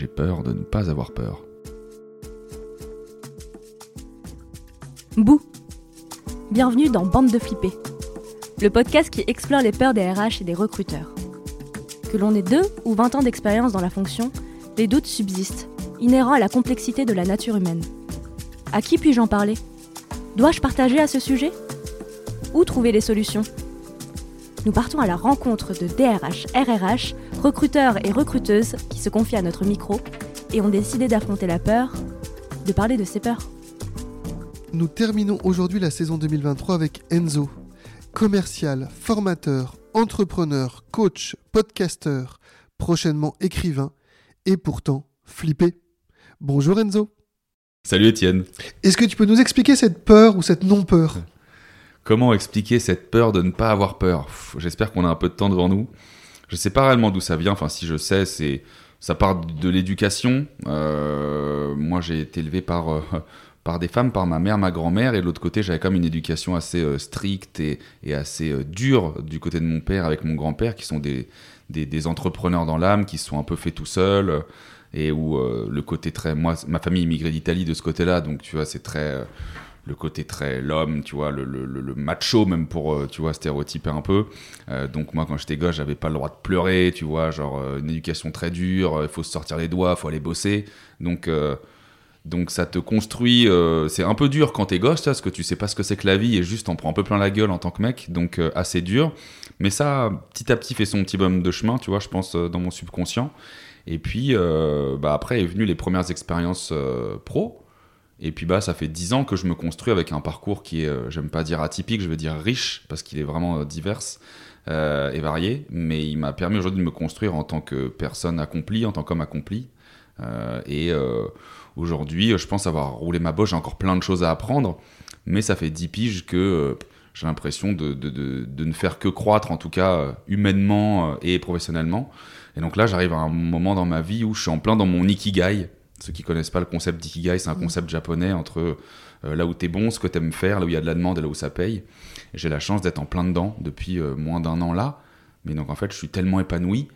j'ai peur de ne pas avoir peur. Bouh Bienvenue dans Bande de flippés, le podcast qui explore les peurs des RH et des recruteurs. Que l'on ait deux ou 20 ans d'expérience dans la fonction, les doutes subsistent, inhérents à la complexité de la nature humaine. À qui puis-je en parler? Dois-je partager à ce sujet? Où trouver les solutions? Nous partons à la rencontre de DRH, RRH, recruteurs et recruteuses qui se confient à notre micro et ont décidé d'affronter la peur, de parler de ces peurs. Nous terminons aujourd'hui la saison 2023 avec Enzo, commercial, formateur, entrepreneur, coach, podcasteur, prochainement écrivain et pourtant flippé. Bonjour Enzo. Salut Étienne. Est-ce que tu peux nous expliquer cette peur ou cette non-peur? Comment expliquer cette peur de ne pas avoir peur? J'espère qu'on a un peu de temps devant nous. Je sais pas réellement d'où ça vient. Enfin, si je sais, c'est ça part de l'éducation. Euh, moi, j'ai été élevé par euh, par des femmes, par ma mère, ma grand-mère, et de l'autre côté, j'avais comme une éducation assez euh, stricte et, assez dure du côté de mon père avec mon grand-père, qui sont des, entrepreneurs dans l'âme, qui se sont un peu faits tout seuls, et où le côté très... Moi, ma famille immigrée d'Italie de ce côté-là, donc tu vois, c'est très... le côté très l'homme, tu vois, le, le, macho même pour, tu vois, stéréotyper un peu. donc moi, quand j'étais gosse, j'avais pas le droit de pleurer, tu vois, genre une éducation très dure, il faut se sortir les doigts, faut aller bosser. Donc donc ça te construit, euh, c'est un peu dur quand t'es gosse, parce que tu sais pas ce que c'est que la vie et juste on prend un peu plein la gueule en tant que mec, donc euh, assez dur. Mais ça, petit à petit, fait son petit bonhomme de chemin, tu vois, je pense, euh, dans mon subconscient. Et puis, bah, après est venu les premières expériences pro. Et puis bah ça fait dix ans que je me construis avec un parcours qui est, j'aime pas dire atypique, je veux dire riche, parce qu'il est vraiment divers et varié. Mais il m'a permis aujourd'hui de me construire en tant que personne accomplie, en tant qu'homme accompli. et Aujourd'hui, je pense avoir roulé ma bosse, j'ai encore plein de choses à apprendre, mais ça fait 10 piges que euh, j'ai l'impression de, ne faire que croître, en tout cas euh, humainement euh, et professionnellement. Et donc là, j'arrive à un moment dans ma vie où je suis en plein dans mon ikigai. Ceux qui connaissent pas le concept d'ikigai, c'est un mmh. concept japonais entre là où tu es bon, ce que tu aimes faire, là où il y a de la demande et là où ça paye. J'ai la chance d'être en plein dedans depuis moins d'un an là. Mais donc en fait, je suis tellement épanoui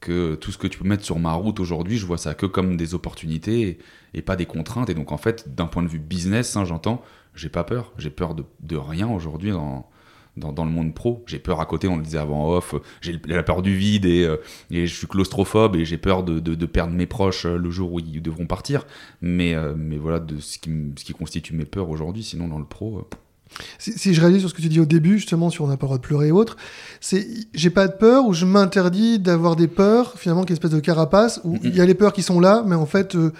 que tout ce que tu peux mettre sur ma route aujourd'hui, je vois ça que comme des opportunités et, pas des contraintes. Et donc, en fait, d'un point de vue business, hein, j'entends, j'ai pas peur. J'ai peur de, rien aujourd'hui dans, dans, le monde pro. J'ai peur à côté, on le disait avant off, j'ai la peur du vide et, euh, et je suis claustrophobe et j'ai peur de, de, perdre mes proches euh, le jour où ils devront partir. Mais, euh, mais voilà de ce qui, ce qui constitue mes peurs aujourd'hui. Sinon, dans le pro. Si, je réalise sur ce que tu dis au début, justement, sur on n'a pas le droit de pleurer et autres, c'est j'ai pas de peur ou je m'interdis d'avoir des peurs, finalement, qui espèce de carapace, où il y a les peurs qui sont là, mais en fait, euh,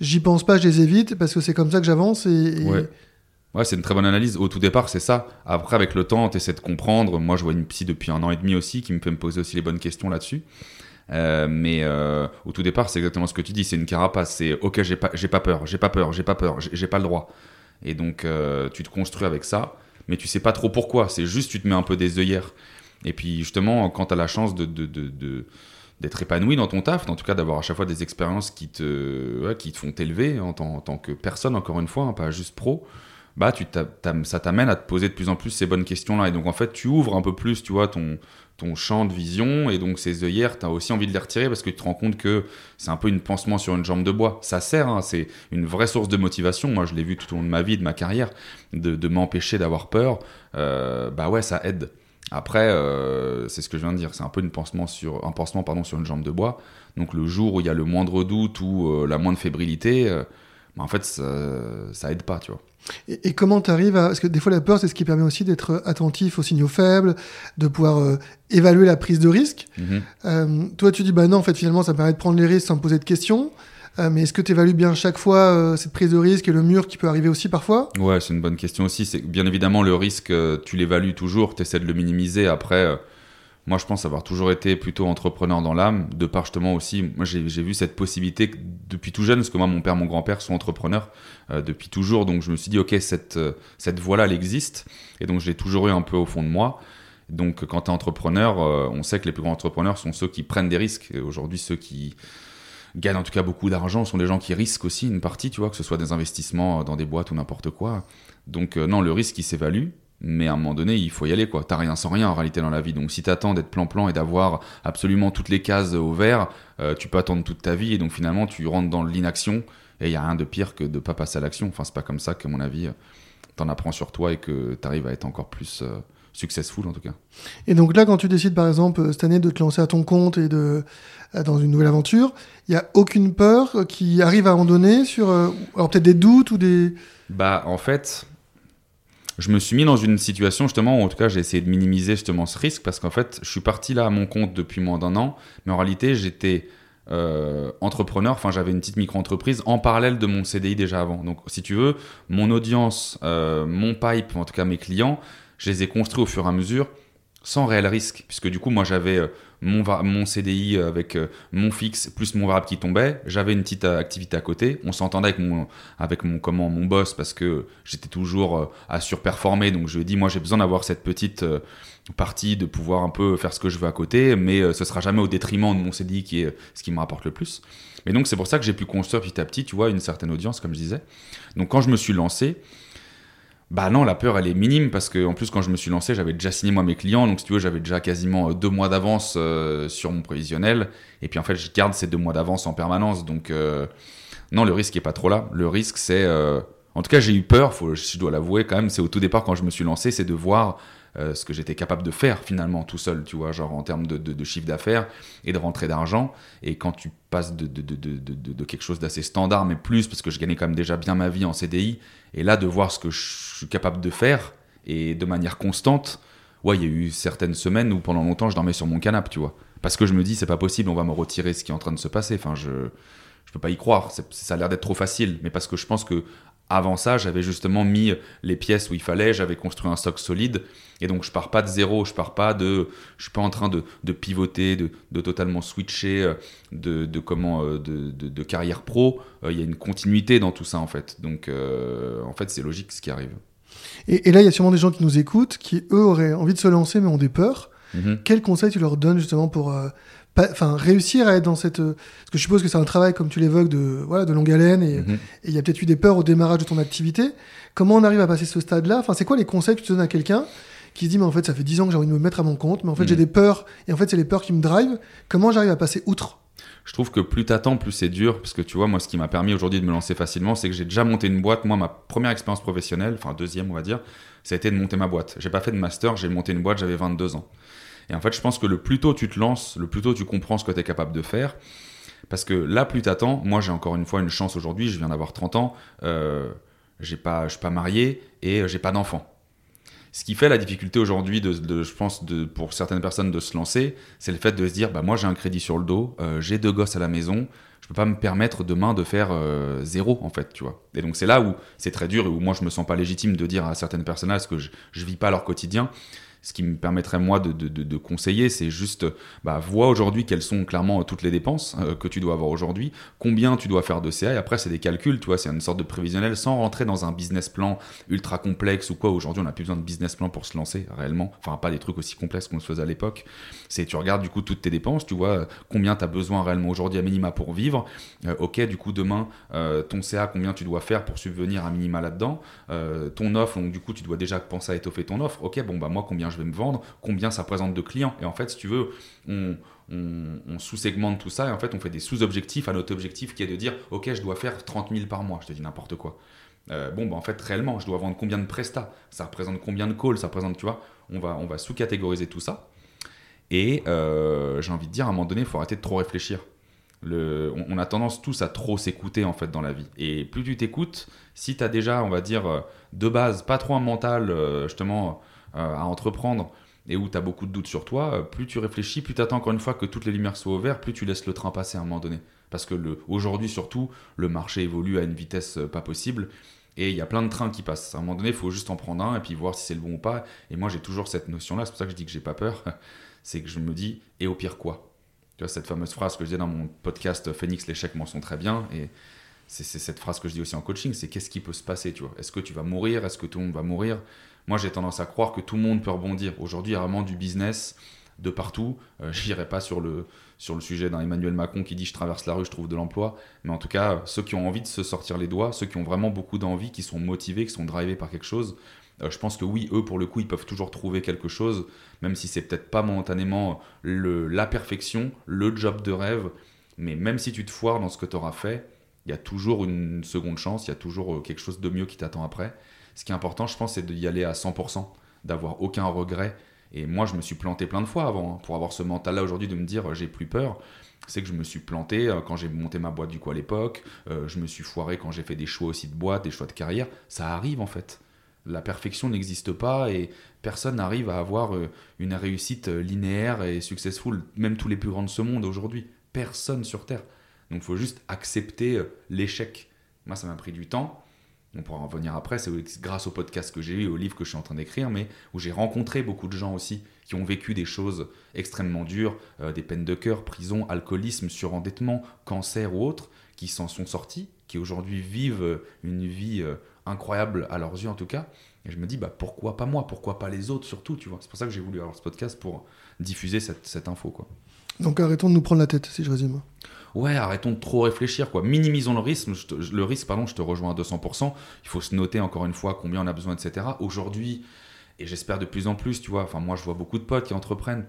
j'y pense pas, je les évite, parce que c'est comme ça que j'avance. Et, Ouais. Ouais c'est une très bonne analyse. Au tout départ, c'est ça. Après, avec le temps, tu essaies de comprendre. Moi, je vois une psy depuis un an et demi aussi, qui me fait me poser aussi les bonnes questions là-dessus. Euh, mais euh, au tout départ, c'est exactement ce que tu dis. C'est une carapace. C'est ok, j'ai pas, pas peur, j'ai pas peur, j'ai pas peur, j'ai pas le droit. Et donc, euh, tu te construis avec ça, mais tu sais pas trop pourquoi. C'est juste, tu te mets un peu des œillères. Et puis, justement, quand tu as la chance de, d'être épanoui dans ton taf, en tout cas d'avoir à chaque fois des expériences qui te, qui te font t'élever en, en, tant que personne, encore une fois, hein, pas juste pro, bah tu ça t'amène à te poser de plus en plus ces bonnes questions-là. Et donc en fait, tu ouvres un peu plus, tu vois, ton, ton champ de vision et donc ces œillères, tu as aussi envie de les retirer parce que tu te rends compte que c'est un peu une pansement sur une jambe de bois. Ça sert, hein, c'est une vraie source de motivation. Moi, je l'ai vu tout au long de ma vie, de ma carrière, de, m'empêcher d'avoir peur. Euh, bah ouais, ça aide. Après, euh, c'est ce que je viens de dire, c'est un peu une pansement sur, un pansement pardon, sur une jambe de bois. Donc le jour où il y a le moindre doute ou euh, la moindre fébrilité, bah, en fait, ça, ça aide pas, tu vois. Et, comment tu arrives à... Parce que des fois, la peur, c'est ce qui permet aussi d'être attentif aux signaux faibles, de pouvoir euh, évaluer la prise de risque. Mhm. Euh, toi, tu dis, bah non, en fait, finalement, ça permet de prendre les risques sans poser de questions. Euh, mais est-ce que tu évalues bien chaque fois cette prise de risque et le mur qui peut arriver aussi parfois? Ouais, c'est une bonne question aussi. C'est Bien évidemment, le risque, tu l'évalues toujours, tu essaies de le minimiser. Après moi, je pense avoir toujours été plutôt entrepreneur dans l'âme, de par justement aussi, moi j'ai vu cette possibilité depuis tout jeune, parce que moi, mon père, mon grand-père sont entrepreneurs euh, depuis toujours, donc je me suis dit, ok, cette, euh, cette voie-là, elle existe, et donc je l'ai toujours eu un peu au fond de moi. Donc quand tu es entrepreneur, euh, on sait que les plus grands entrepreneurs sont ceux qui prennent des risques, et aujourd'hui ceux qui gagnent en tout cas beaucoup d'argent sont les gens qui risquent aussi une partie, tu vois, que ce soit des investissements dans des boîtes ou n'importe quoi. Donc non, le risque, il s'évalue, mais à un moment donné, il faut y aller, quoi. T'as rien sans rien en réalité dans la vie. Donc si t'attends d'être plan-plan et d'avoir absolument toutes les cases au vert, euh, tu peux attendre toute ta vie et donc finalement tu rentres dans l'inaction et il y a rien de pire que de pas passer à l'action. Enfin, c'est pas comme ça que, mon avis, t'en apprends sur toi et que t'arrives à être encore plus euh, successful en tout cas. Et donc là, quand tu décides par exemple cette année de te lancer à ton compte et de dans une nouvelle aventure, il y a aucune peur qui arrive à en donner sur, euh, alors peut-être des doutes ou des. Bah en fait, je me suis mis dans une situation justement où en tout cas j'ai essayé de minimiser justement ce risque parce qu'en fait je suis parti là à mon compte depuis moins d'un an, mais en réalité j'étais euh, entrepreneur, enfin j'avais une petite micro-entreprise en parallèle de mon CDI déjà avant. Donc si tu veux, mon audience, euh, mon pipe, en tout cas mes clients, je les ai construits au fur et à mesure sans réel risque, puisque du coup moi j'avais euh, mon, mon CDI avec mon fixe plus mon variable qui tombait, j'avais une petite activité à côté, on s'entendait avec mon, avec mon, comment, mon boss parce que j'étais toujours à surperformer, donc je lui ai dit moi j'ai besoin d'avoir cette petite partie de pouvoir un peu faire ce que je veux à côté, mais ce sera jamais au détriment de mon CDI qui est ce qui me rapporte le plus. Mais donc c'est pour ça que j'ai pu construire petit à petit, tu vois, une certaine audience, comme je disais. Donc quand je me suis lancé, bah non, la peur, elle est minime parce que en plus, quand je me suis lancé, j'avais déjà signé moi mes clients. Donc, si tu veux, j'avais déjà quasiment euh, deux mois d'avance euh, sur mon prévisionnel. Et puis, en fait, je garde ces deux mois d'avance en permanence. Donc, euh, non, le risque est pas trop là. Le risque, c'est. En tout cas, j'ai eu peur, faut, je dois l'avouer quand même. C'est au tout départ, quand je me suis lancé, c'est de voir ce que j'étais capable de faire finalement tout seul, tu vois, genre en termes de, chiffre d'affaires et de rentrée d'argent. Et quand tu passes de, de quelque chose d'assez standard, mais plus, parce que je gagnais quand même déjà bien ma vie en CDI, et là de voir ce que je suis capable de faire, et de manière constante, ouais, il y a eu certaines semaines où pendant longtemps je dormais sur mon canapé, tu vois. Parce que je me dis, c'est pas possible, on va me retirer ce qui est en train de se passer. Enfin, je, je peux pas y croire. Ça a l'air d'être trop facile, mais parce que je pense que avant ça, j'avais justement mis les pièces où il fallait, j'avais construit un socle solide, et donc je pars pas de zéro, je pars pas de, je suis pas en train de, de pivoter, de, de, totalement switcher euh, de, de comment, euh, de, de, carrière pro. Euh, il y a une continuité dans tout ça en fait. Donc en fait, c'est logique ce qui arrive. Et, et là, il y a sûrement des gens qui nous écoutent, qui eux auraient envie de se lancer mais ont des peurs. Mm-hmm. Quel conseil tu leur donnes justement pour enfin réussir à être dans cette parce que je suppose que c'est un travail comme tu l'évoques de voilà de longue haleine mhm. et il y a peut-être eu des peurs au démarrage de ton activité comment on arrive à passer ce stade là enfin c'est quoi les conseils que tu donnes à quelqu'un qui se dit mais en fait ça fait 10 ans que j'ai envie de me mettre à mon compte mais en fait j'ai mhm. des peurs et en fait c'est les peurs qui me drive comment j'arrive à passer outre? Je trouve que plus t'attends, plus c'est dur, parce que tu vois, moi, ce qui m'a permis aujourd'hui de me lancer facilement, c'est que j'ai déjà monté une boîte. Moi, ma première expérience professionnelle, enfin deuxième, on va dire, ça a été de monter ma boîte. J'ai pas fait de master, j'ai monté une boîte, j'avais 22 ans. Et en fait, je pense que le plus tôt tu te lances, le plus tôt tu comprends ce que tu es capable de faire. Parce que là, plus t'attends, moi j'ai encore une fois une chance aujourd'hui, je viens d'avoir 30 ans, euh, j'ai pas, je suis pas marié et j'ai pas d'enfant. Ce qui fait la difficulté aujourd'hui, de, je pense, pour certaines personnes de se lancer, c'est le fait de se dire, bah moi j'ai un crédit sur le dos, euh, j'ai deux gosses à la maison, je peux pas me permettre demain de faire euh, zéro en fait, tu vois. Et donc c'est là où c'est très dur et où moi je me sens pas légitime de dire à certaines personnes ce que je, je vis pas leur quotidien ce qui me permettrait moi de, conseiller, c'est juste bah, vois aujourd'hui quelles sont clairement toutes les dépenses euh, que tu dois avoir aujourd'hui, combien tu dois faire de CA, et après c'est des calculs, tu vois, c'est une sorte de prévisionnel sans rentrer dans un business plan ultra complexe ou quoi. Aujourd'hui, on n'a plus besoin de business plan pour se lancer réellement, enfin pas des trucs aussi complexes qu'on se faisait à l'époque. C'est tu regardes du coup toutes tes dépenses, tu vois euh, combien tu as besoin réellement aujourd'hui à minima pour vivre. Euh, ok, du coup demain ton CA, combien tu dois faire pour subvenir à minima là-dedans. ton offre, donc du coup tu dois déjà penser à étoffer ton offre. Ok, bon bah moi combien je vais me vendre, combien ça présente de clients. Et en fait, si tu veux, on, sous-segmente tout ça et en fait, on fait des sous-objectifs à notre objectif qui est de dire, OK, je dois faire 30 000 par mois. Je te dis n'importe quoi. Euh, bon, bah, en fait, réellement, je dois vendre combien de prestats? Ça représente combien de calls? Ça représente, tu vois, on va, on va sous-catégoriser tout ça. Et euh, j'ai envie de dire, à un moment donné, il faut arrêter de trop réfléchir. Le, on, a tendance tous à trop s'écouter en fait dans la vie. Et plus tu t'écoutes, si tu as déjà, on va dire, euh, de base, pas trop un mental, justement, à entreprendre et où tu as beaucoup de doutes sur toi, euh, plus tu réfléchis, plus tu attends encore une fois que toutes les lumières soient ouvertes, plus tu laisses le train passer à un moment donné. Parce que aujourd'hui surtout, le marché évolue à une vitesse euh, pas possible. Et il y a plein de trains qui passent. À un moment donné, il faut juste en prendre un et puis voir si c'est le bon ou pas. Et moi, j'ai toujours cette notion-là. C'est pour ça que je dis que j'ai pas peur. c'est que je me dis, et au pire quoi? Tu vois, cette fameuse phrase que je disais dans mon podcast Phoenix, l'échec m'en sont très bien. Et c'est cette phrase que je dis aussi en coaching c'est qu'est-ce qui peut se passer tu vois? Est-ce que tu vas mourir? Est-ce que tout le monde va mourir? Moi, j'ai tendance à croire que tout le monde peut rebondir. Aujourd'hui, il y a vraiment du business de partout. Euh, je n'irai pas sur le, sur le sujet d'un Emmanuel Macron qui dit je traverse la rue, je trouve de l'emploi. Mais en tout cas, ceux qui ont envie de se sortir les doigts, ceux qui ont vraiment beaucoup d'envie, qui sont motivés, qui sont drivés par quelque chose, euh, je pense que oui, eux, pour le coup, ils peuvent toujours trouver quelque chose, même si c'est peut-être pas momentanément la perfection, le job de rêve. Mais même si tu te foires dans ce que tu auras fait, il y a toujours une seconde chance, il y a toujours euh, quelque chose de mieux qui t'attend après. Ce qui est important, je pense, c'est d'y aller à 100%, d'avoir aucun regret. Et moi, je me suis planté plein de fois avant, hein, pour avoir ce mental-là aujourd'hui de me dire euh, j'ai plus peur. C'est que je me suis planté euh, quand j'ai monté ma boîte du coup à l'époque, je me suis foiré quand j'ai fait des choix aussi de boîte, des choix de carrière. Ça arrive en fait. La perfection n'existe pas et personne n'arrive à avoir une réussite linéaire et successful, même tous les plus grands de ce monde aujourd'hui. Personne sur Terre. Donc il faut juste accepter euh, l'échec. Moi, ça m'a pris du temps. On pourra en revenir après. C'est grâce au podcast que j'ai eu, au livre que je suis en train d'écrire, mais où j'ai rencontré beaucoup de gens aussi qui ont vécu des choses extrêmement dures, euh, des peines de cœur, prison, alcoolisme, surendettement, cancer ou autres, qui s'en sont sortis, qui aujourd'hui vivent euh, une vie incroyable à leurs yeux en tout cas. Et je me dis, bah, pourquoi pas moi? Pourquoi pas les autres surtout tu vois? C'est pour ça que j'ai voulu avoir ce podcast pour diffuser cette, cette info. Quoi. Donc arrêtons de nous prendre la tête, si je résume ouais, arrêtons de trop réfléchir, quoi. Minimisons le risque, le risque, pardon, je te rejoins à 200%. Il faut se noter encore une fois combien on a besoin, etc. Aujourd'hui, et j'espère de plus en plus, tu vois, enfin moi je vois beaucoup de potes qui entreprennent.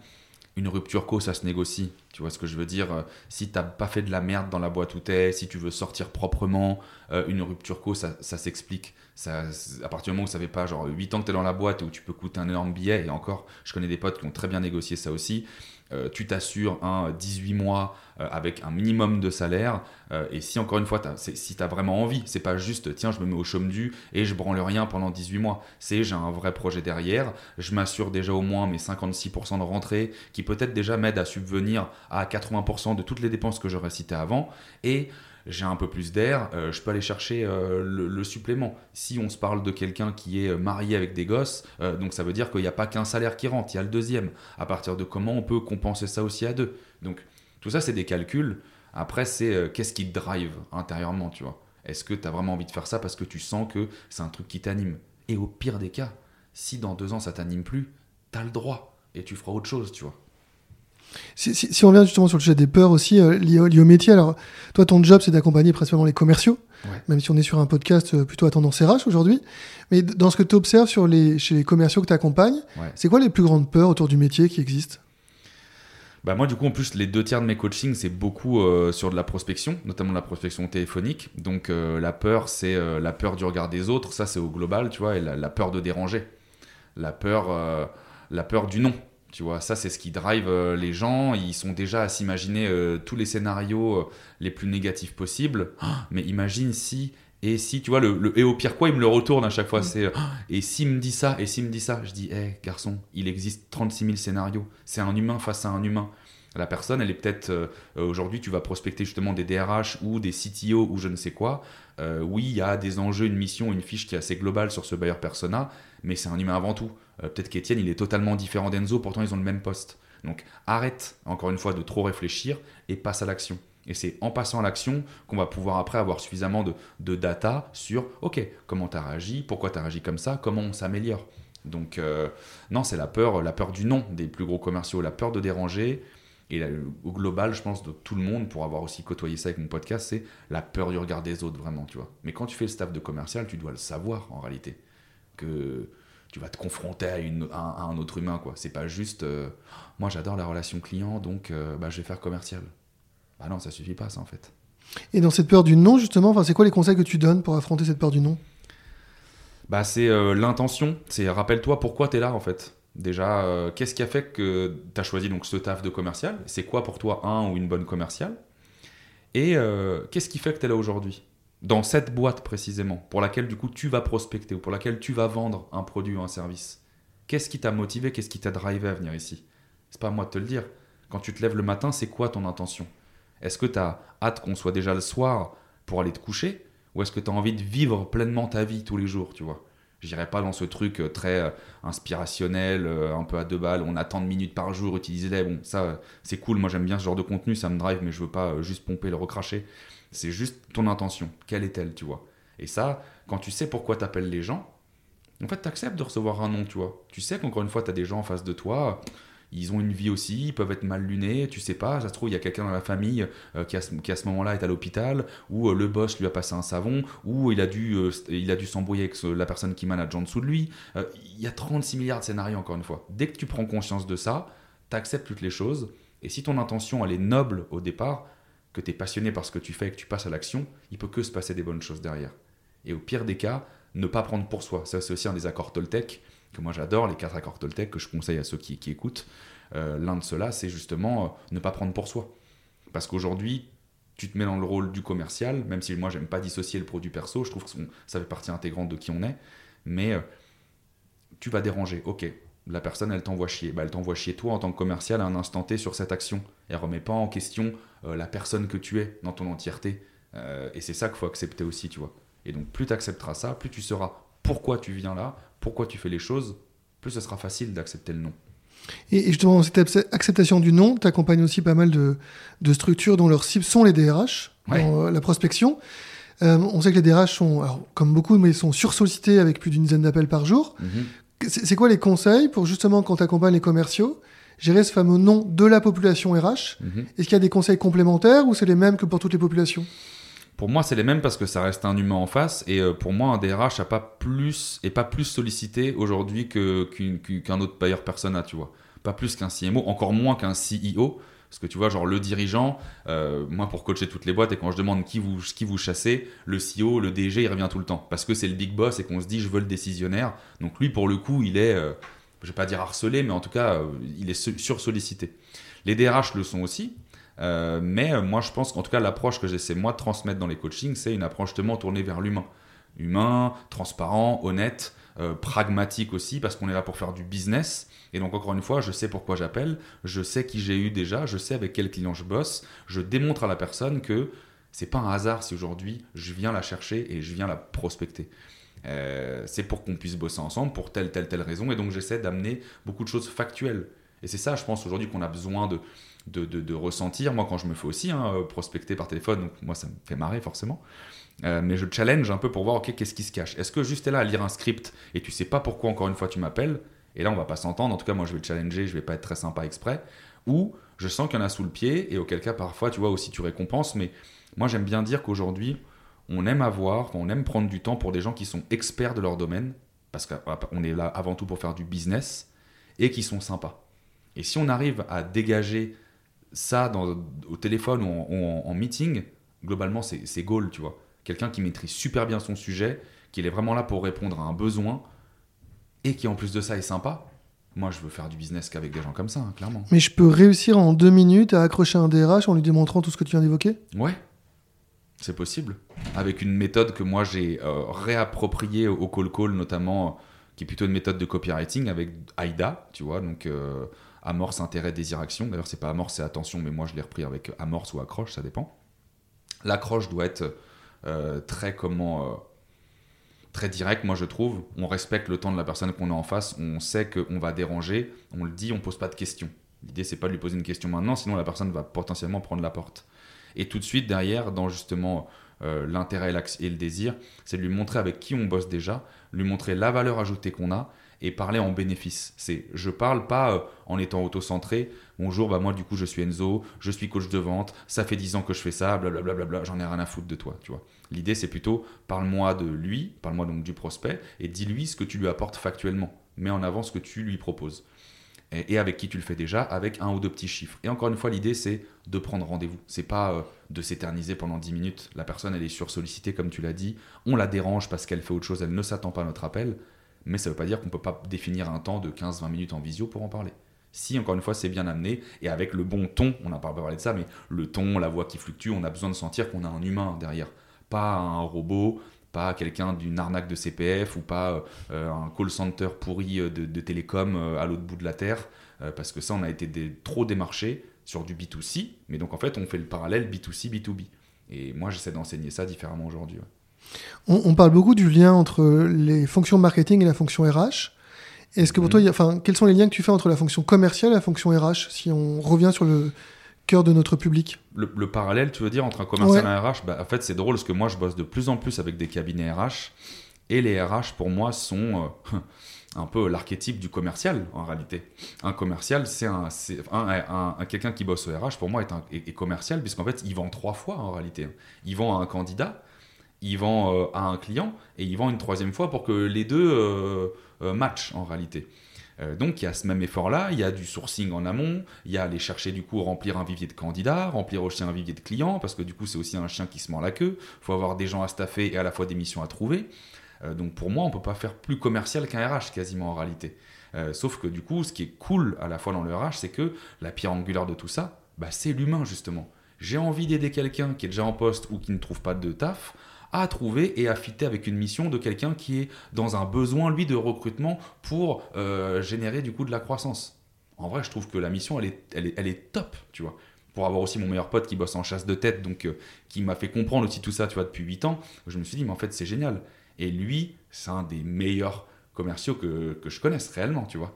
Une rupture co, ça se négocie. Tu vois ce que je veux dire euh, Si t'as pas fait de la merde dans la boîte où t'es, si tu veux sortir proprement, euh, une rupture co, ça, ça s'explique. Ça, à partir du moment où ça fait pas genre 8 ans que t'es dans la boîte où tu peux coûter un énorme billet, et encore, je connais des potes qui ont très bien négocié ça aussi. Euh, tu t'assures un 18 mois euh, avec un minimum de salaire. Euh, et si, encore une fois, si tu as vraiment envie, c'est pas juste tiens, je me mets au chaume du et je branle rien pendant 18 mois. C'est j'ai un vrai projet derrière, je m'assure déjà au moins mes 56% de rentrée qui peut-être déjà m'aide à subvenir à 80% de toutes les dépenses que j'aurais citées avant. Et j'ai un peu plus d'air, euh, je peux aller chercher euh, le, supplément. Si on se parle de quelqu'un qui est euh, marié avec des gosses, donc ça veut dire qu'il n'y a pas qu'un salaire qui rentre, il y a le deuxième. À partir de comment on peut compenser ça aussi à deux. Donc tout ça, c'est des calculs. Après, c'est qu'est-ce qui te drive intérieurement, tu vois? Est-ce que tu as vraiment envie de faire ça parce que tu sens que c'est un truc qui t'anime? Et au pire des cas, si dans deux ans ça t'anime plus, tu as le droit et tu feras autre chose, tu vois. Si, on revient justement sur le sujet des peurs aussi euh, liées, au métier, alors toi ton job c'est d'accompagner principalement les commerciaux, même si on est sur un podcast euh, plutôt à tendance RH aujourd'hui. Mais dans ce que tu observes sur les, chez les commerciaux que tu accompagnes, c'est quoi les plus grandes peurs autour du métier qui existent? Bah moi du coup en plus les deux tiers de mes coachings c'est beaucoup euh, sur de la prospection, notamment la prospection téléphonique. Donc la peur c'est la peur du regard des autres, ça c'est au global tu vois, et la, la peur de déranger, la peur, la peur du non. Tu vois, ça c'est ce qui drive euh, les gens. Ils sont déjà à s'imaginer euh, tous les scénarios euh, les plus négatifs possibles. Mais imagine si et si, tu vois, le, et au pire quoi, il me le retourne à chaque fois. Mm. C'est et s'il me dit ça, et s'il me dit ça, je dis, hé garçon, il existe 36 000 scénarios. C'est un humain face à un humain. La personne, elle est peut-être aujourd'hui, tu vas prospecter justement des DRH ou des CTO ou je ne sais quoi. oui, il y a des enjeux, une mission, une fiche qui est assez globale sur ce buyer persona, mais c'est un humain avant tout. Euh, peut-être qu'Étienne, il est totalement différent d'Enzo, pourtant ils ont le même poste. Donc arrête, encore une fois, de trop réfléchir et passe à l'action. Et c'est en passant à l'action qu'on va pouvoir après avoir suffisamment de, data sur, OK, comment tu as réagi, pourquoi tu as réagi comme ça, comment on s'améliore. Donc euh, non, c'est la peur, la peur du non des plus gros commerciaux, la peur de déranger. Et au global, je pense, de tout le monde, pour avoir aussi côtoyé ça avec mon podcast, c'est la peur du regard des autres, vraiment, tu vois. Mais quand tu fais le staff de commercial, tu dois le savoir, en réalité. Que tu vas te confronter à, une, un autre humain. quoi. C'est pas juste, euh, moi j'adore la relation client, donc euh, bah, je vais faire commercial. Bah non, ça suffit pas ça en fait. Et dans cette peur du non, justement, enfin, c'est quoi les conseils que tu donnes pour affronter cette peur du non? Bah, C'est euh, l'intention, c'est rappelle-toi pourquoi tu es là en fait. Déjà, qu'est-ce qui a fait que tu as choisi donc ce taf de commercial? C'est quoi pour toi un ou une bonne commerciale? Et qu'est-ce qui fait que tu es là aujourd'hui? Dans cette boîte précisément, pour laquelle du coup tu vas prospecter ou pour laquelle tu vas vendre un produit ou un service. Qu'est-ce qui t'a motivé? Qu'est-ce qui t'a drivé à venir ici? C'est pas à moi de te le dire. Quand tu te lèves le matin, c'est quoi ton intention? Est-ce que tu as hâte qu'on soit déjà le soir pour aller te coucher? Ou est-ce que tu as envie de vivre pleinement ta vie tous les jours, tu vois? J'irai pas dans ce truc euh, très euh, inspirationnel, euh, un peu à deux balles, on a tant de minutes par jour, utilisez-les. Bon, ça, c'est cool, moi j'aime bien ce genre de contenu, ça me drive, mais je veux pas juste pomper, le recracher. C'est juste ton intention. Quelle est-elle, tu vois? Et ça, quand tu sais pourquoi tu appelles les gens, en fait, tu acceptes de recevoir un nom, tu vois. Tu sais qu'encore une fois, tu as des gens en face de toi, ils ont une vie aussi, ils peuvent être mal lunés, tu sais pas, ça se trouve, il y a quelqu'un dans la famille euh, qui, à ce, moment-là est à l'hôpital, ou euh, le boss lui a passé un savon, ou il a dû, euh, il a dû s'embrouiller avec la personne qui manage en dessous de lui. Il y a 36 milliards de scénarios, encore une fois. Dès que tu prends conscience de ça, tu acceptes toutes les choses, et si ton intention, elle est noble au départ, que tu es passionné par ce que tu fais et que tu passes à l'action, il peut que se passer des bonnes choses derrière. Et au pire des cas, ne pas prendre pour soi. Ça, c'est aussi un des accords Toltec que moi j'adore, les quatre accords Toltec que je conseille à ceux qui, écoutent. Euh, l'un de ceux-là, c'est justement euh, ne pas prendre pour soi. Parce qu'aujourd'hui, tu te mets dans le rôle du commercial, même si moi j'aime pas dissocier le produit perso, je trouve que ça fait partie intégrante de qui on est, mais euh, tu vas déranger, ok, la personne elle t'envoie chier, bah, elle t'envoie chier toi en tant que commercial à un instant T sur cette action, elle remet pas en question la personne que tu es dans ton entièreté, et c'est ça qu'il faut accepter aussi, tu vois. Et donc plus tu accepteras ça, plus tu sauras pourquoi tu viens là, pourquoi tu fais les choses, plus ce sera facile d'accepter le non. Et justement, dans cette acceptation du non, tu accompagnes aussi pas mal de, structures dont leurs cibles sont les DRH, dans euh, la prospection. Euh, on sait que les DRH sont, comme beaucoup, mais ils sont sursollicités avec plus d'une dizaine d'appels par jour. Mhm. C'est quoi les conseils pour justement, quand tu accompagnes les commerciaux, gérer ce fameux non de la population RH mhm. Est-ce qu'il y a des conseils complémentaires ou c'est les mêmes que pour toutes les populations? Pour moi, c'est les mêmes parce que ça reste un humain en face. Et euh, pour moi, un DRH a pas plus, est pas plus sollicité aujourd'hui qu'un autre payeur persona, tu vois. Pas plus qu'un CMO, encore moins qu'un CEO. Parce que tu vois, genre le dirigeant, euh, moi pour coacher toutes les boîtes, et quand je demande qui vous, qui vous chassez, le CEO, le DG, il revient tout le temps. Parce que c'est le big boss et qu'on se dit, je veux le décisionnaire. Donc lui, pour le coup, il est, euh, je vais pas dire harcelé, mais en tout cas, il est sursollicité. Les DRH le sont aussi, euh, mais euh, moi, je pense qu'en tout cas, l'approche que j'essaie moi de transmettre dans les coachings, c'est une approche justement tournée vers l'humain. Humain, transparent, honnête, euh, pragmatique aussi, parce qu'on est là pour faire du business. Et donc, encore une fois, je sais pourquoi j'appelle, je sais qui j'ai eu déjà, je sais avec quel client je bosse, je démontre à la personne que c'est pas un hasard si aujourd'hui je viens la chercher et je viens la prospecter. c'est pour qu'on puisse bosser ensemble pour telle, telle, telle raison. Et donc, j'essaie d'amener beaucoup de choses factuelles. Et c'est ça, je pense, aujourd'hui qu'on a besoin de, de, ressentir. Moi, quand je me fais aussi hein, euh, prospecter par téléphone, donc moi, ça me fait marrer forcément. Euh, mais je challenge un peu pour voir, ok, qu'est-ce qui se cache? Est-ce que juste es là à lire un script et tu sais pas pourquoi encore une fois tu m'appelles? Et là, on va pas s'entendre. En tout cas, moi, je vais challenger, je vais pas être très sympa exprès. Ou je sens qu'il y en a sous le pied et auquel cas, parfois, tu vois aussi, tu récompenses. Mais moi, j'aime bien dire qu'aujourd'hui, on aime avoir, on aime prendre du temps pour des gens qui sont experts de leur domaine, parce qu'on est là avant tout pour faire du business et qui sont sympas. Et si on arrive à dégager ça dans, au téléphone ou en, meeting, globalement, c'est goal, tu vois. Quelqu'un qui maîtrise super bien son sujet, qui est vraiment là pour répondre à un besoin, et qui en plus de ça est sympa. Moi, je veux faire du business qu'avec des gens comme ça, hein, clairement. Mais je peux réussir en deux minutes à accrocher un DRH en lui démontrant tout ce que tu viens d'évoquer? Ouais, c'est possible. Avec une méthode que moi j'ai euh, réappropriée au call call, notamment, qui est plutôt une méthode de copywriting avec AIDA, tu vois. Donc, euh, amorce, intérêt, désir, action. D'ailleurs, c'est pas amorce, c'est attention, mais moi je l'ai repris avec amorce ou accroche, ça dépend. L'accroche doit être euh, très comment euh, très direct, moi je trouve. On respecte le temps de la personne qu'on a en face, on sait qu'on va déranger, on le dit, on pose pas de questions. L'idée c'est pas de lui poser une question maintenant, sinon la personne va potentiellement prendre la porte. Et tout de suite derrière, dans justement euh, l'intérêt et le désir, c'est de lui montrer avec qui on bosse déjà, lui montrer la valeur ajoutée qu'on a et parler en bénéfice. C'est, je parle pas euh, en étant auto-centré. Bonjour, bah moi du coup je suis Enzo, je suis coach de vente, ça fait 10 ans que je fais ça, blablabla, bla, j'en ai rien à foutre de toi, tu vois. L'idée c'est plutôt parle-moi de lui, parle-moi donc du prospect et dis-lui ce que tu lui apportes factuellement. Mets en avant ce que tu lui proposes. Et, avec qui tu le fais déjà, avec un ou deux petits chiffres. Et encore une fois, l'idée c'est de prendre rendez-vous. C'est pas euh, de s'éterniser pendant 10 minutes. La personne elle est sursollicitée comme tu l'as dit. On la dérange parce qu'elle fait autre chose, elle ne s'attend pas à notre appel mais ça ne veut pas dire qu'on ne peut pas définir un temps de 15-20 minutes en visio pour en parler. Si, encore une fois, c'est bien amené, et avec le bon ton, on n'a pas parlé de ça, mais le ton, la voix qui fluctue, on a besoin de sentir qu'on a un humain derrière. Pas un robot, pas quelqu'un d'une arnaque de CPF, ou pas euh, un call center pourri euh, de, télécom euh, à l'autre bout de la Terre, parce que ça, on a été trop démarché sur du B2C, mais donc en fait, on fait le parallèle B2C, B2B. Et moi, j'essaie d'enseigner ça différemment aujourd'hui. On, parle beaucoup du lien entre les fonctions marketing et la fonction RH. Est-ce que pour toi, enfin, quels sont les liens que tu fais entre la fonction commerciale et la fonction RH, si on revient sur le cœur de notre public? Le, parallèle, tu veux dire, entre un commercial et un RH bah, En fait, c'est drôle parce que moi, je bosse de plus en plus avec des cabinets RH. Et les RH, pour moi, sont. Euh, un peu l'archétype du commercial en réalité. Un commercial, c'est un, un, un, quelqu'un qui bosse au RH pour moi est, est, commercial puisqu'en fait il vend trois fois en réalité. Il vend à un candidat, il vend euh, à un client et il vend une troisième fois pour que les deux euh, euh, matchent en réalité. donc il y a ce même effort-là, il y a du sourcing en amont, il y a aller chercher du coup remplir un vivier de candidats, remplir aussi un vivier de clients, parce que du coup c'est aussi un chien qui se mord la queue, il faut avoir des gens à staffer et à la fois des missions à trouver. Donc pour moi, on ne peut pas faire plus commercial qu'un RH quasiment en réalité. Sauf que du coup, ce qui est cool à la fois dans le RH, c'est que la pierre angulaire de tout ça, bah, c'est l'humain justement. J'ai envie d'aider quelqu'un qui est déjà en poste ou qui ne trouve pas de taf à trouver et à fitter avec une mission de quelqu'un qui est dans un besoin, lui, de recrutement pour euh, générer du coup de la croissance. En vrai, je trouve que la mission, elle est, elle est, top, tu vois. Pour avoir aussi mon meilleur pote qui bosse en chasse de tête, donc qui m'a fait comprendre aussi tout ça, tu vois, depuis 8 ans, je me suis dit, mais en fait, c'est génial. Et lui, c'est un des meilleurs commerciaux que, que, je connaisse réellement, tu vois.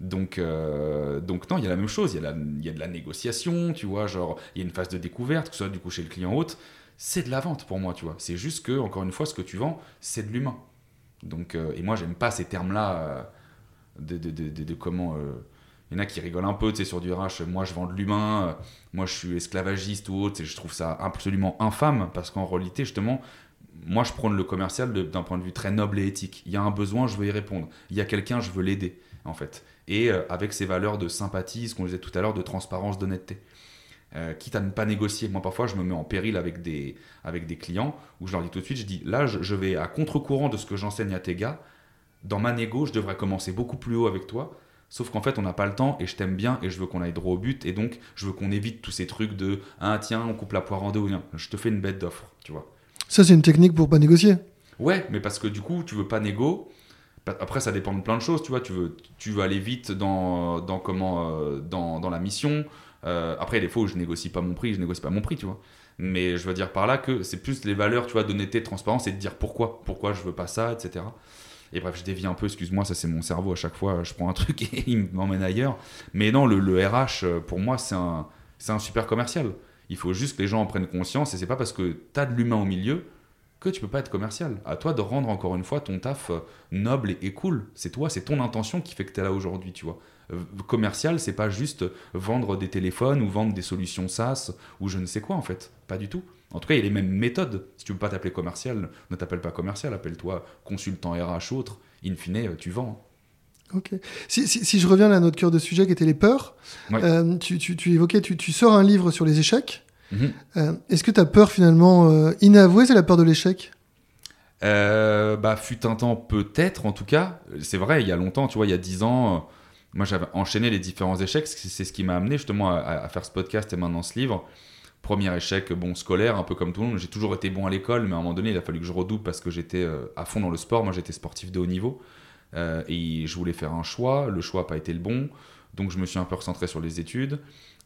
Donc, euh, donc non, il y a la même chose, il y, a il y a de la négociation, tu vois, genre, il y a une phase de découverte, que ce soit du coup chez le client haute, c'est de la vente pour moi, tu vois. C'est juste que, encore une fois, ce que tu vends, c'est de l'humain. Donc, euh, et moi, j'aime pas ces termes-là euh, de, de, de, de, comment... il y en a qui rigolent un peu, tu sais, sur du RH, moi je vends de l'humain, moi je suis esclavagiste ou autre, je trouve ça absolument infâme, parce qu'en réalité, justement, moi, je prends le commercial d'un point de vue très noble et éthique. Il y a un besoin, je veux y répondre. Il y a quelqu'un, je veux l'aider, en fait. Et euh, avec ces valeurs de sympathie, ce qu'on disait tout à l'heure, de transparence, d'honnêteté. Euh, quitte à ne pas négocier. Moi, parfois, je me mets en péril avec des, avec des clients où je leur dis tout de suite, je dis, là, je, vais à contre-courant de ce que j'enseigne à tes gars. Dans ma négo, je devrais commencer beaucoup plus haut avec toi. Sauf qu'en fait, on n'a pas le temps et je t'aime bien et je veux qu'on aille droit au but. Et donc, je veux qu'on évite tous ces trucs de, ah tiens, on coupe la poire en deux ou rien. Je te fais une bête d'offre, tu vois. Ça, c'est une technique pour pas négocier. Ouais, mais parce que du coup, tu veux pas négo. Après, ça dépend de plein de choses, tu vois. Tu veux, tu veux aller vite dans, dans, comment, euh, dans, dans la mission. Euh, après, il y a des fois où je négocie pas mon prix, je négocie pas mon prix, tu vois. Mais je veux dire par là que c'est plus les valeurs, tu vois, d'honnêteté, de transparence et de dire pourquoi, pourquoi je veux pas ça, etc. Et bref, je dévie un peu, excuse-moi, ça c'est mon cerveau à chaque fois, je prends un truc et il m'emmène ailleurs. Mais non, le, RH, euh, pour moi, c'est un, un super commercial. Il faut juste que les gens en prennent conscience et c'est pas parce que tu as de l'humain au milieu que tu peux pas être commercial. À toi de rendre encore une fois ton taf euh, noble et, cool. C'est toi, c'est ton intention qui fait que tu es là aujourd'hui, tu vois. Euh, commercial, c'est pas juste vendre des téléphones ou vendre des solutions SaaS ou je ne sais quoi en fait. Pas du tout. En tout cas, il y a les mêmes méthodes. Si tu veux pas t'appeler commercial, ne t'appelle pas commercial, appelle-toi consultant RH ou autre. In fine, euh, tu vends. Ok. Si, si, je reviens à notre cœur de sujet qui était les peurs, euh, tu, tu, tu, évoquais, tu, tu, sors un livre sur les échecs. Mhm. Euh, est-ce que tu as peur finalement euh, inavouée, c'est la peur de l'échec? Bah, fut un temps peut-être en tout cas. C'est vrai, il y a longtemps, tu vois, il y a dix ans, moi j'avais enchaîné les différents échecs. C'est ce qui m'a amené justement à, à, faire ce podcast et maintenant ce livre. Premier échec, bon, scolaire, un peu comme tout le monde. J'ai toujours été bon à l'école, mais à un moment donné, il a fallu que je redouble parce que j'étais à fond dans le sport. Moi, j'étais sportif de haut niveau. Euh, et je voulais faire un choix, le choix n'a pas été le bon, donc je me suis un peu recentré sur les études.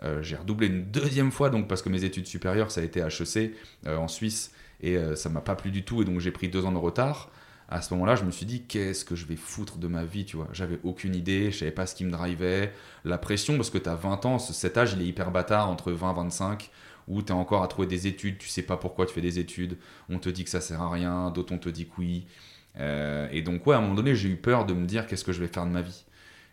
Euh, j'ai redoublé une deuxième fois, donc parce que mes études supérieures, ça a été HEC euh, en Suisse, et ça m'a pas plu du tout, et donc j'ai pris deux ans de retard. À ce moment-là, je me suis dit, qu'est-ce que je vais foutre de ma vie, tu vois? J'avais aucune idée, je savais pas ce qui me drivait. La pression, parce que tu as 20 ans, cet âge, il est hyper bâtard, entre 20 et 25, où tu es encore à trouver des études, tu sais pas pourquoi tu fais des études, on te dit que ça sert à rien, d'autres on te dit que oui. Euh, et donc, ouais, à un moment donné, j'ai eu peur de me dire qu'est-ce que je vais faire de ma vie?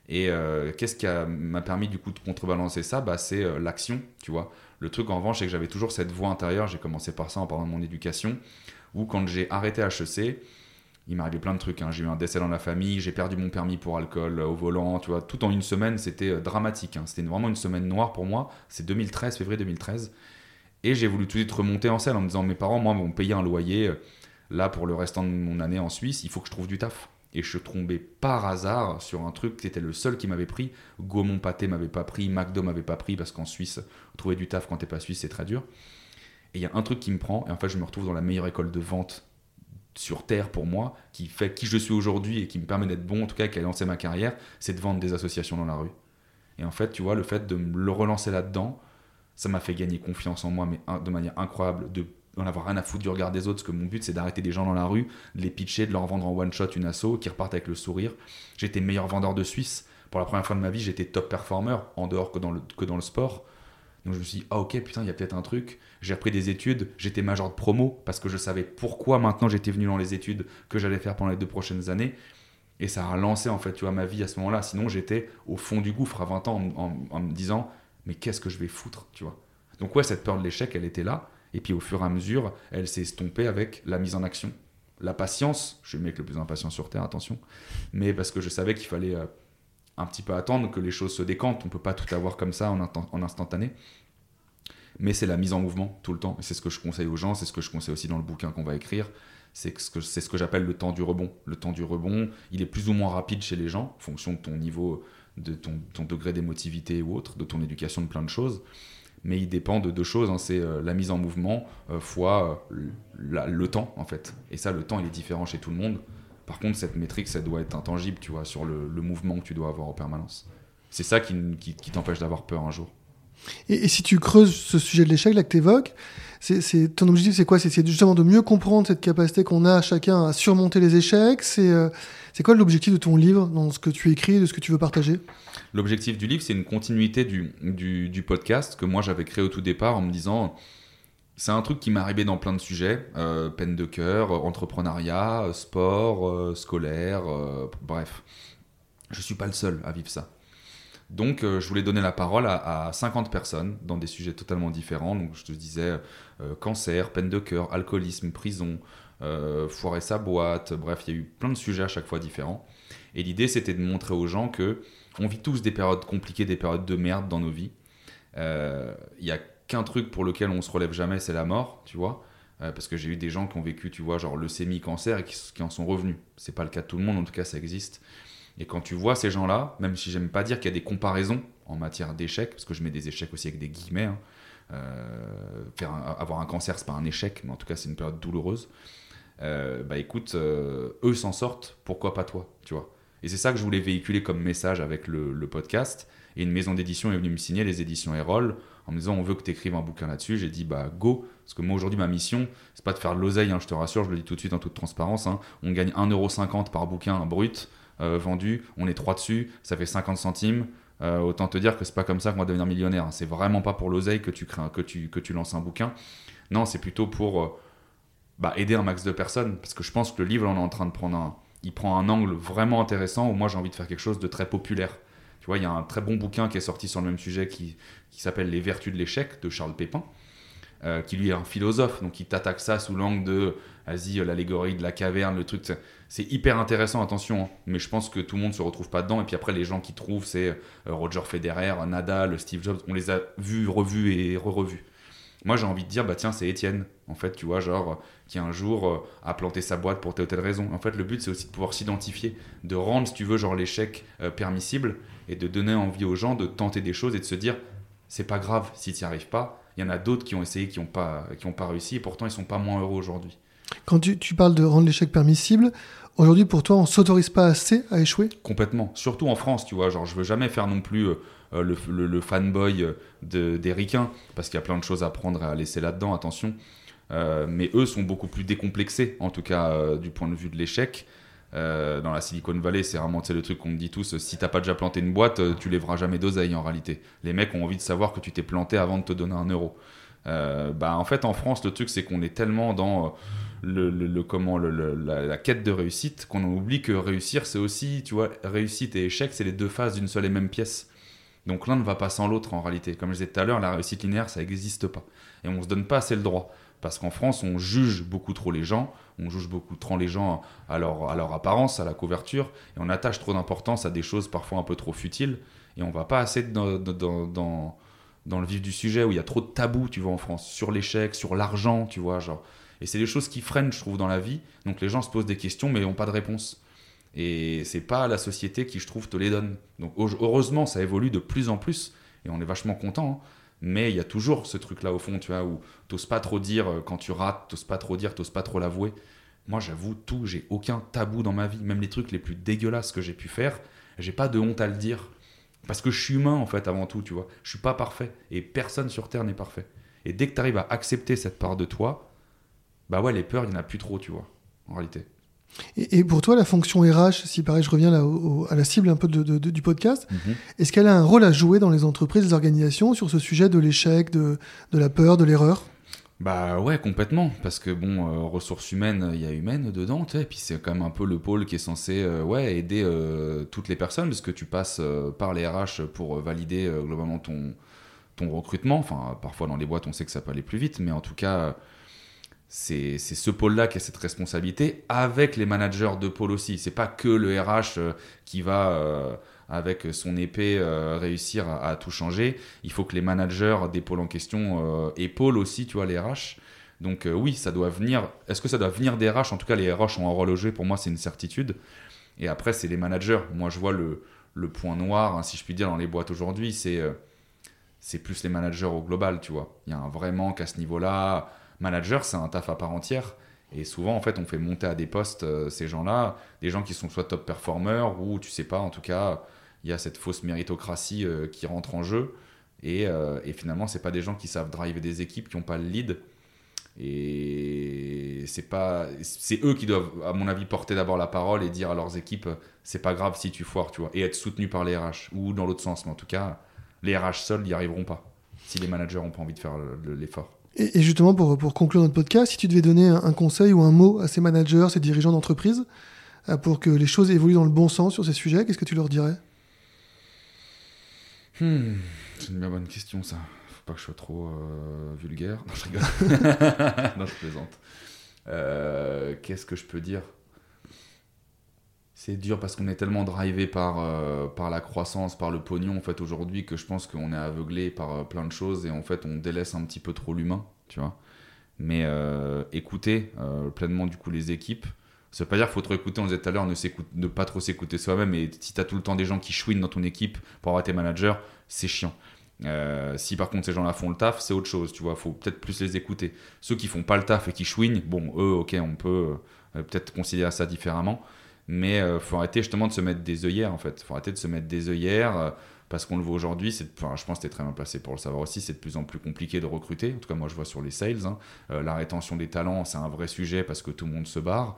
Et euh, qu'est-ce qui m'a permis du coup de contrebalancer ça? Bah, C'est euh, l'action, tu vois? Le truc en revanche, c'est que j'avais toujours cette voix intérieure, j'ai commencé par ça en parlant de mon éducation, où quand j'ai arrêté HEC, il arrivé plein de trucs. Hein. J'ai eu un décès dans la famille, j'ai perdu mon permis pour alcool au volant, tu. Tout en une semaine, c'était dramatique. Hein. C'était vraiment une semaine noire pour moi. C'est 2013, février 2013. Et j'ai voulu tout de suite remonter en selle en me disant mes parents, moi, vont payer un loyer Là, pour le restant de mon année en Suisse, il faut que je trouve du taf. Et je tombais par hasard sur un truc qui était le seul qui m'avait pris. Gaumont Pâté m'avait pas pris, McDo m'avait pas pris, parce qu'en Suisse, trouver du taf quand t'es pas suisse, c'est très dur. Et il y a un truc qui me prend, et en fait, je me retrouve dans la meilleure école de vente sur Terre pour moi, qui fait qui je suis aujourd'hui et qui me permet d'être bon, en tout cas, qui a lancé ma carrière, c'est de vendre des associations dans la rue. Et en fait, tu vois, le fait de me le relancer là-dedans, ça m'a fait gagner confiance en moi, mais de manière incroyable, de d'en avoir rien à foutre du regard des autres, parce que mon but c'est d'arrêter des gens dans la rue, de les pitcher, de leur vendre en one shot une asso, qui repartent avec le sourire. J'étais meilleur vendeur de Suisse. Pour la première fois de ma vie, j'étais top performer, en dehors que dans le, que dans le sport. Donc je me suis dit, ah ok, putain, il y a peut-être un truc. J'ai repris des études, j'étais major de promo, parce que je savais pourquoi maintenant j'étais venu dans les études que j'allais faire pendant les deux prochaines années. Et ça a relancé, en fait, tu vois, ma vie à ce moment-là. Sinon, j'étais au fond du gouffre à 20 ans en, me disant, mais qu'est-ce que je vais foutre, tu vois. Donc, ouais, cette peur de l'échec, elle était là. Et puis, au fur et à mesure, elle s'est estompée avec la mise en action. La patience, je suis le mec le plus impatient sur Terre, attention. Mais parce que je savais qu'il fallait euh, un petit peu attendre que les choses se décantent. On peut pas tout avoir comme ça en, instantané. Mais c'est la mise en mouvement tout le temps. Et c'est ce que je conseille aux gens, c'est ce que je conseille aussi dans le bouquin qu'on va écrire c'est ce que, ce que j'appelle le temps du rebond. Le temps du rebond, il est plus ou moins rapide chez les gens, en fonction de ton niveau, de ton, degré d'émotivité ou autre, de ton éducation, de plein de choses. Mais il dépend de deux choses, hein. c'est euh, la mise en mouvement euh, fois euh, le temps, en fait. Et ça, le temps, il est différent chez tout le monde. Par contre, cette métrique, ça doit être intangible, tu vois, sur le, mouvement que tu dois avoir en permanence. C'est ça qui, qui, t'empêche d'avoir peur un jour. Et, et, si tu creuses ce sujet de l'échec, là, que tu évoques, c'est ton objectif, c'est quoi? C'est justement de mieux comprendre cette capacité qu'on a chacun à surmonter les échecs. Euh, c'est quoi l'objectif de ton livre, dans ce que tu écris, de ce que tu veux partager? L'objectif du livre, c'est une continuité du, du, podcast que moi j'avais créé au tout départ en me disant c'est un truc qui m'est arrivé dans plein de sujets, euh, peine de cœur, entrepreneuriat, sport, euh, scolaire, bref. Je suis pas le seul à vivre ça. Donc, je voulais donner la parole à, à, 50 personnes dans des sujets totalement différents. Donc, je te disais, euh, cancer, peine de cœur, alcoolisme, prison, euh, foirer sa boîte, bref, il y a eu plein de sujets à chaque fois différents. Et l'idée, c'était de montrer aux gens que on vit tous des périodes compliquées, des périodes de merde dans nos vies. Euh, il n'y a qu'un truc pour lequel on se relève jamais, c'est la mort, tu vois. parce que j'ai eu des gens qui ont vécu, tu vois, genre leucémie, cancer et qui, en sont revenus. C'est pas le cas de tout le monde, en tout cas, ça existe. Et quand tu vois ces gens-là, même si j'aime pas dire qu'il y a des comparaisons en matière d'échecs, parce que je mets des échecs aussi avec des guillemets, hein, euh, faire avoir un cancer, c'est pas un échec, mais en tout cas, c'est une période douloureuse. Euh, bah écoute, euh, eux s'en sortent, pourquoi pas toi, tu vois. Et c'est ça que je voulais véhiculer comme message avec le, podcast. Et une maison d'édition est venue me signer, les éditions Erol, en me disant on veut que tu écrives un bouquin là-dessus. J'ai dit bah go, parce que moi aujourd'hui ma mission, c'est pas de faire de l'oseille, hein, je te rassure, je le dis tout de suite en toute transparence. Hein. On gagne 1,50€ par bouquin brut vendu, on est trois dessus, ça fait 50 centimes. Euh, autant te dire que c'est pas comme ça qu'on va devenir millionnaire. C'est vraiment pas pour l'oseille que tu crées, que tu que tu lances un bouquin. Non, c'est plutôt pour euh, bah, aider un max de personnes. Parce que je pense que le livre, on est en train de prendre un, il prend un angle vraiment intéressant où moi j'ai envie de faire quelque chose de très populaire. Tu vois, il y a un très bon bouquin qui est sorti sur le même sujet qui, qui s'appelle Les Vertus de l'échec de Charles Pépin. Euh, qui lui est un philosophe, donc il t'attaque ça sous l'angle de, vas-y, l'allégorie de la caverne, le truc. C'est hyper intéressant, attention, hein. mais je pense que tout le monde se retrouve pas dedans. Et puis après, les gens qui trouvent, c'est euh, Roger Federer, Nadal, Steve Jobs, on les a vus, revus et re-revus. Moi, j'ai envie de dire, bah tiens, c'est Étienne, en fait, tu vois, genre, qui un jour euh, a planté sa boîte pour telle ou telle raison. En fait, le but, c'est aussi de pouvoir s'identifier, de rendre, si tu veux, genre l'échec permissible et de donner envie aux gens de tenter des choses et de se dire, c'est pas grave si tu n'y arrives pas, il y en a d'autres qui ont essayé, qui n'ont pas, qui ont pas réussi, et pourtant ils sont pas moins heureux aujourd'hui. Quand tu, tu, parles de rendre l'échec permissible, aujourd'hui pour toi, on s'autorise pas assez à échouer? Complètement. Surtout en France, tu vois. Genre, je veux jamais faire non plus euh, euh, le, le, fanboy euh, des ricains, parce qu'il y a plein de choses à prendre et à laisser là-dedans, attention. mais eux sont beaucoup plus décomplexés, en tout cas du point de vue de l'échec. Euh, dans la Silicon Valley, c'est vraiment le truc qu'on me dit tous si t'as pas déjà planté une boîte, euh, tu lèveras jamais d'oseille en réalité. Les mecs ont envie de savoir que tu t'es planté avant de te donner un euro. Euh, bah, en fait, en France, le truc, c'est qu'on est tellement dans le, comment, la, quête de réussite qu'on oublie que réussir, c'est aussi, tu vois, réussite et échec, c'est les deux faces d'une seule et même pièce. Donc l'un ne va pas sans l'autre en réalité. Comme je disais tout à l'heure, la réussite linéaire, ça n'existe pas. Et on se donne pas assez le droit. Parce qu'en France, on juge beaucoup trop les gens, on juge beaucoup trop les gens à leur, à leur apparence, à la couverture, et on attache trop d'importance à des choses parfois un peu trop futiles, et on va pas assez dans, le vif du sujet où il y a trop de tabous, tu vois, en France, sur l'échec, sur l'argent, tu vois, genre. Et c'est des choses qui freinent, je trouve, dans la vie. Donc les gens se posent des questions, mais n'ont pas de réponse. Et c'est pas la société qui, je trouve, te les donne. Donc heureusement, ça évolue de plus en plus, et on est vachement content. Hein mais il y a toujours ce truc là au fond, tu vois, où t'oses pas trop dire euh, quand tu rates, t'oses pas trop dire, t'oses pas trop l'avouer. Moi, j'avoue tout, j'ai aucun tabou dans ma vie, même les trucs les plus dégueulasses que j'ai pu faire, j'ai pas de honte à le dire. Parce que je suis humain, en fait, avant tout, tu vois. Je suis pas parfait. Et personne sur Terre n'est parfait. Et dès que tu arrives à accepter cette part de toi, bah ouais, les peurs, il n'y en a plus trop, tu vois, en réalité. Et, pour toi, la fonction RH, si pareil, je reviens là à la cible un peu du podcast, mhm. est-ce qu'elle a un rôle à jouer dans les entreprises, les organisations sur ce sujet de l'échec, de, la peur, de l'erreur? Bah ouais, complètement. Parce que bon, euh, ressources humaines, il y a humaine dedans, tu sais, et puis c'est quand même un peu le pôle qui est censé euh, ouais, aider euh, toutes les personnes, parce que tu passes par les RH pour valider globalement ton, ton recrutement. Enfin, parfois dans les boîtes, on sait que ça peut aller plus vite, mais en tout cas, c'est ce pôle-là qui a cette responsabilité, avec les managers de pôle aussi. C'est pas que le RH qui va avec son épée euh, réussir à, tout changer. Il faut que les managers des pôles en question euh, épaulent aussi, tu vois, les RH. Donc euh, oui, ça doit venir. Est-ce que ça doit venir des RH En tout cas, les RH ont un rôle à jouer. Pour moi, c'est une certitude. Et après, c'est les managers. Moi, je vois le, le point noir, hein, si je puis dire, dans les boîtes aujourd'hui, c'est c'est plus les managers au global, tu vois. Il y a un vrai manque à ce niveau-là. Manager, c'est un taf à part entière. Et souvent, en fait, on fait monter à des postes ces gens-là, des gens qui sont soit top performers ou, tu sais pas, en tout cas, il y a cette fausse méritocratie euh, qui rentre en jeu. Et, euh, et finalement, c'est pas des gens qui savent driver des équipes, qui n'ont pas le lead. Et c'est pas, c'est eux qui doivent, à mon avis, porter d'abord la parole et dire à leurs équipes, c'est pas grave si tu foires, tu vois, et être soutenu par les RH ou dans l'autre sens. Mais en tout cas, les RH seuls n'y arriveront pas si les managers n'ont pas envie de faire l'effort. Et, justement, pour, pour, conclure notre podcast, si tu devais donner un, conseil ou un mot à ces managers, ces dirigeants d'entreprise, euh, pour que les choses évoluent dans le bon sens sur ces sujets, qu'est-ce que tu leur dirais? Hmm, c'est une bien bonne question, ça. Faut pas que je sois trop euh, vulgaire. Non, je rigole. non, je plaisante. Euh, qu'est-ce que je peux dire? C'est dur parce qu'on est tellement drivé par, euh, par la croissance, par le pognon, en fait, aujourd'hui, que je pense qu'on est aveuglé par plein de choses et en fait, on délaisse un petit peu trop l'humain, tu vois. Mais écouter pleinement, du coup, les équipes. Ça veut pas dire qu'il faut trop écouter, on disait tout à l'heure, ne, ne pas trop s'écouter soi-même. Et si tu as tout le temps des gens qui chouinent dans ton équipe pour avoir tes managers, c'est chiant. Euh, si par contre ces gens-là font le taf, c'est autre chose, tu vois, faut peut-être plus les écouter. Ceux qui font pas le taf et qui chouignent, bon, eux, ok, on peut euh, peut-être considérer ça différemment, mais il euh, faut arrêter justement de se mettre des œillères en fait. faut arrêter de se mettre des œillères parce qu'on le voit aujourd'hui, enfin, je pense que tu es très bien placé pour le savoir aussi, c'est de plus en plus compliqué de recruter. En tout cas, moi je vois sur les sales, hein. la rétention des talents, c'est un vrai sujet parce que tout le monde se barre,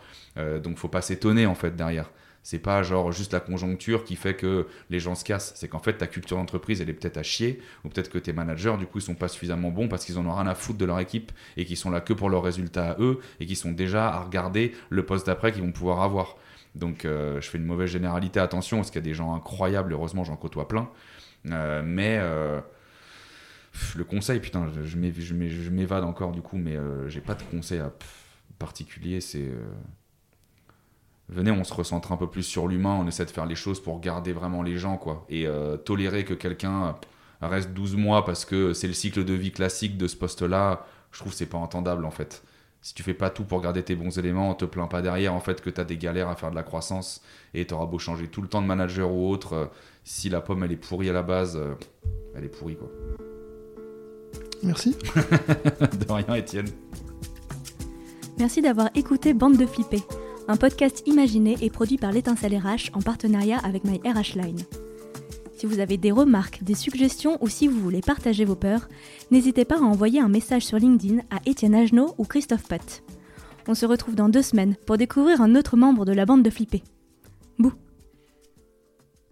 donc faut pas s'étonner en fait derrière. C'est pas genre juste la conjoncture qui fait que les gens se cassent. C'est qu'en fait, ta culture d'entreprise, elle est peut-être à chier, ou peut-être que tes managers, du coup, ils sont pas suffisamment bons parce qu'ils en ont rien à foutre de leur équipe et qu'ils sont là que pour leurs résultats à eux et qu'ils sont déjà à regarder le poste d'après qu'ils vont pouvoir avoir. Donc, euh, je fais une mauvaise généralité, attention, parce qu'il y a des gens incroyables, heureusement, j'en côtoie plein. Euh, mais. Euh, le conseil, putain, je m'évade encore du coup, mais j'ai pas de conseil à, particulier. C'est venez, on se recentre un peu plus sur l'humain, on essaie de faire les choses pour garder vraiment les gens, quoi. Et tolérer que quelqu'un reste 12 mois parce que c'est le cycle de vie classique de ce poste-là, je trouve c'est pas entendable, en fait. Si tu fais pas tout pour garder tes bons éléments, on te plaint pas derrière, en fait, que tu as des galères à faire de la croissance et tu auras beau changer tout le temps de manager ou autre, euh, si la pomme, elle est pourrie à la base, euh, elle est pourrie, quoi. Merci. de rien, Étienne. Merci d'avoir écouté Bande de Flippés un podcast imaginé et produit par l'étincelle RH en partenariat avec My RH Line. Si vous avez des remarques, des suggestions ou si vous voulez partager vos peurs, n'hésitez pas à envoyer un message sur LinkedIn à Étienne Agenot ou Christophe Pott. On se retrouve dans deux semaines pour découvrir un autre membre de la bande de Flippés.